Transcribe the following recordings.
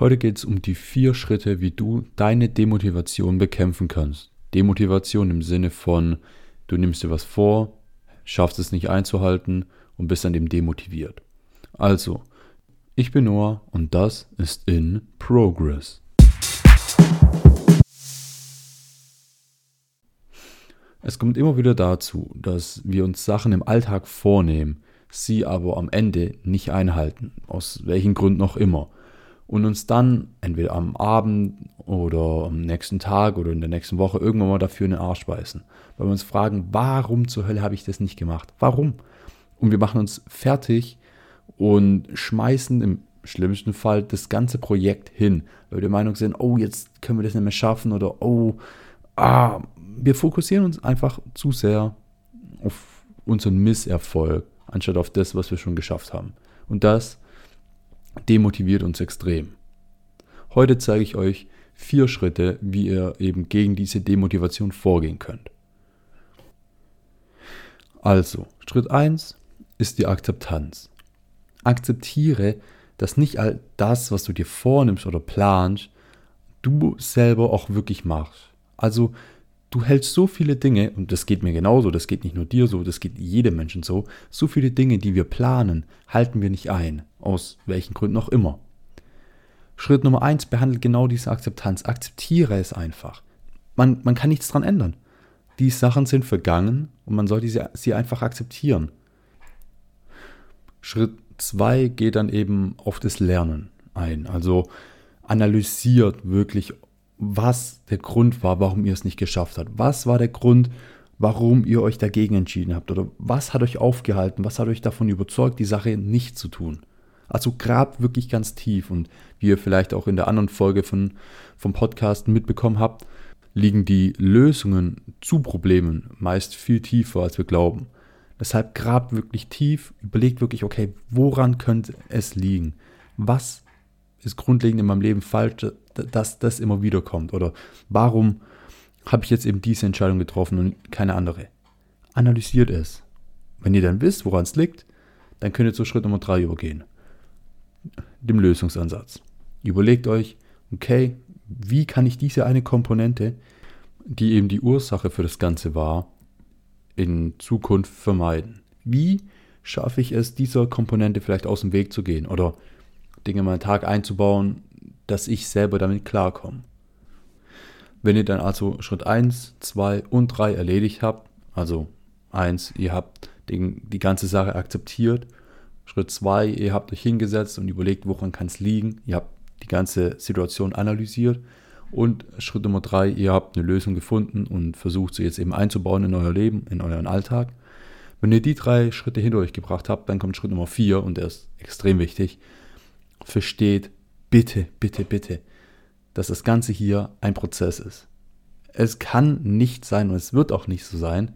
Heute geht es um die vier Schritte, wie du deine Demotivation bekämpfen kannst. Demotivation im Sinne von, du nimmst dir was vor, schaffst es nicht einzuhalten und bist dann eben demotiviert. Also, ich bin Noah und das ist in Progress. Es kommt immer wieder dazu, dass wir uns Sachen im Alltag vornehmen, sie aber am Ende nicht einhalten, aus welchen Gründen auch immer und uns dann entweder am Abend oder am nächsten Tag oder in der nächsten Woche irgendwann mal dafür in den Arsch beißen. Weil wir uns fragen, warum zur Hölle habe ich das nicht gemacht? Warum? Und wir machen uns fertig und schmeißen im schlimmsten Fall das ganze Projekt hin, weil wir der Meinung sind, oh, jetzt können wir das nicht mehr schaffen oder oh, ah, wir fokussieren uns einfach zu sehr auf unseren Misserfolg, anstatt auf das, was wir schon geschafft haben. Und das demotiviert uns extrem. Heute zeige ich euch vier Schritte, wie ihr eben gegen diese Demotivation vorgehen könnt. Also, Schritt 1 ist die Akzeptanz. Akzeptiere, dass nicht all das, was du dir vornimmst oder planst, du selber auch wirklich machst. Also, du hältst so viele Dinge, und das geht mir genauso, das geht nicht nur dir so, das geht jedem Menschen so, so viele Dinge, die wir planen, halten wir nicht ein, aus welchen Gründen auch immer. Schritt Nummer eins behandelt genau diese Akzeptanz. Akzeptiere es einfach. Man, man kann nichts dran ändern. Die Sachen sind vergangen und man sollte sie, sie einfach akzeptieren. Schritt zwei geht dann eben auf das Lernen ein. Also analysiert wirklich, was der Grund war, warum ihr es nicht geschafft habt. Was war der Grund, warum ihr euch dagegen entschieden habt? Oder was hat euch aufgehalten? Was hat euch davon überzeugt, die Sache nicht zu tun? Also grabt wirklich ganz tief und wie ihr vielleicht auch in der anderen Folge von, vom Podcast mitbekommen habt, liegen die Lösungen zu Problemen meist viel tiefer, als wir glauben. Deshalb grabt wirklich tief, überlegt wirklich, okay, woran könnte es liegen? Was ist grundlegend in meinem Leben falsch, dass das immer wieder kommt? Oder warum habe ich jetzt eben diese Entscheidung getroffen und keine andere? Analysiert es. Wenn ihr dann wisst, woran es liegt, dann könnt ihr zu Schritt Nummer drei übergehen. Dem Lösungsansatz. Überlegt euch, okay, wie kann ich diese eine Komponente, die eben die Ursache für das Ganze war, in Zukunft vermeiden? Wie schaffe ich es, dieser Komponente vielleicht aus dem Weg zu gehen oder Dinge in meinen Tag einzubauen, dass ich selber damit klarkomme? Wenn ihr dann also Schritt 1, 2 und 3 erledigt habt, also 1, ihr habt den, die ganze Sache akzeptiert, Schritt 2, ihr habt euch hingesetzt und überlegt, woran kann es liegen, ihr habt die ganze Situation analysiert und Schritt Nummer 3, ihr habt eine Lösung gefunden und versucht sie jetzt eben einzubauen in euer Leben, in euren Alltag. Wenn ihr die drei Schritte hinter euch gebracht habt, dann kommt Schritt Nummer 4 und der ist extrem wichtig. Versteht bitte, bitte, bitte, dass das Ganze hier ein Prozess ist. Es kann nicht sein und es wird auch nicht so sein,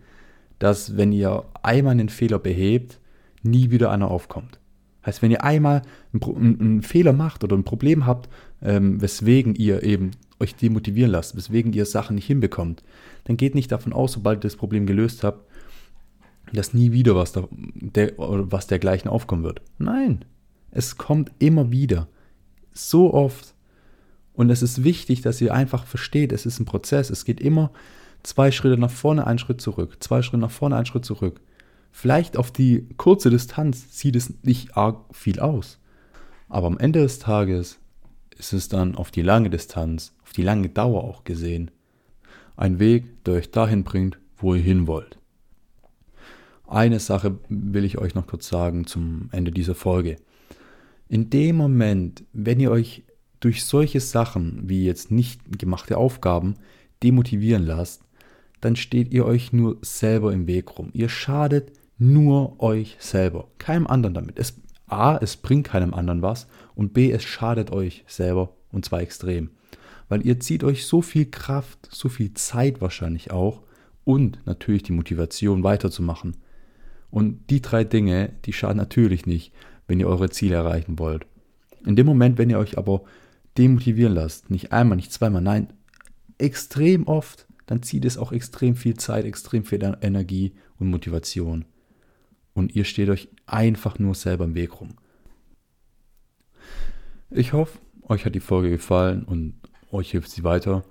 dass wenn ihr einmal einen Fehler behebt, nie wieder einer aufkommt. Heißt, wenn ihr einmal einen, einen Fehler macht oder ein Problem habt, ähm, weswegen ihr eben euch demotivieren lasst, weswegen ihr Sachen nicht hinbekommt, dann geht nicht davon aus, sobald ihr das Problem gelöst habt, dass nie wieder was, da, der, was dergleichen aufkommen wird. Nein, es kommt immer wieder. So oft, und es ist wichtig, dass ihr einfach versteht, es ist ein Prozess. Es geht immer zwei Schritte nach vorne, einen Schritt zurück. Zwei Schritte nach vorne, einen Schritt zurück. Vielleicht auf die kurze Distanz sieht es nicht arg viel aus. Aber am Ende des Tages ist es dann auf die lange Distanz, auf die lange Dauer auch gesehen, ein Weg, der euch dahin bringt, wo ihr hin wollt. Eine Sache will ich euch noch kurz sagen zum Ende dieser Folge. In dem Moment, wenn ihr euch durch solche Sachen wie jetzt nicht gemachte Aufgaben demotivieren lasst, dann steht ihr euch nur selber im Weg rum. Ihr schadet nur euch selber, keinem anderen damit. Es, A, es bringt keinem anderen was und B, es schadet euch selber und zwar extrem. Weil ihr zieht euch so viel Kraft, so viel Zeit wahrscheinlich auch und natürlich die Motivation weiterzumachen. Und die drei Dinge, die schaden natürlich nicht, wenn ihr eure Ziele erreichen wollt. In dem Moment, wenn ihr euch aber demotivieren lasst, nicht einmal, nicht zweimal, nein, extrem oft, dann zieht es auch extrem viel Zeit, extrem viel Energie und Motivation. Und ihr steht euch einfach nur selber im Weg rum. Ich hoffe, euch hat die Folge gefallen und euch hilft sie weiter.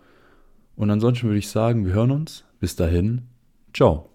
Und ansonsten würde ich sagen, wir hören uns. Bis dahin, ciao.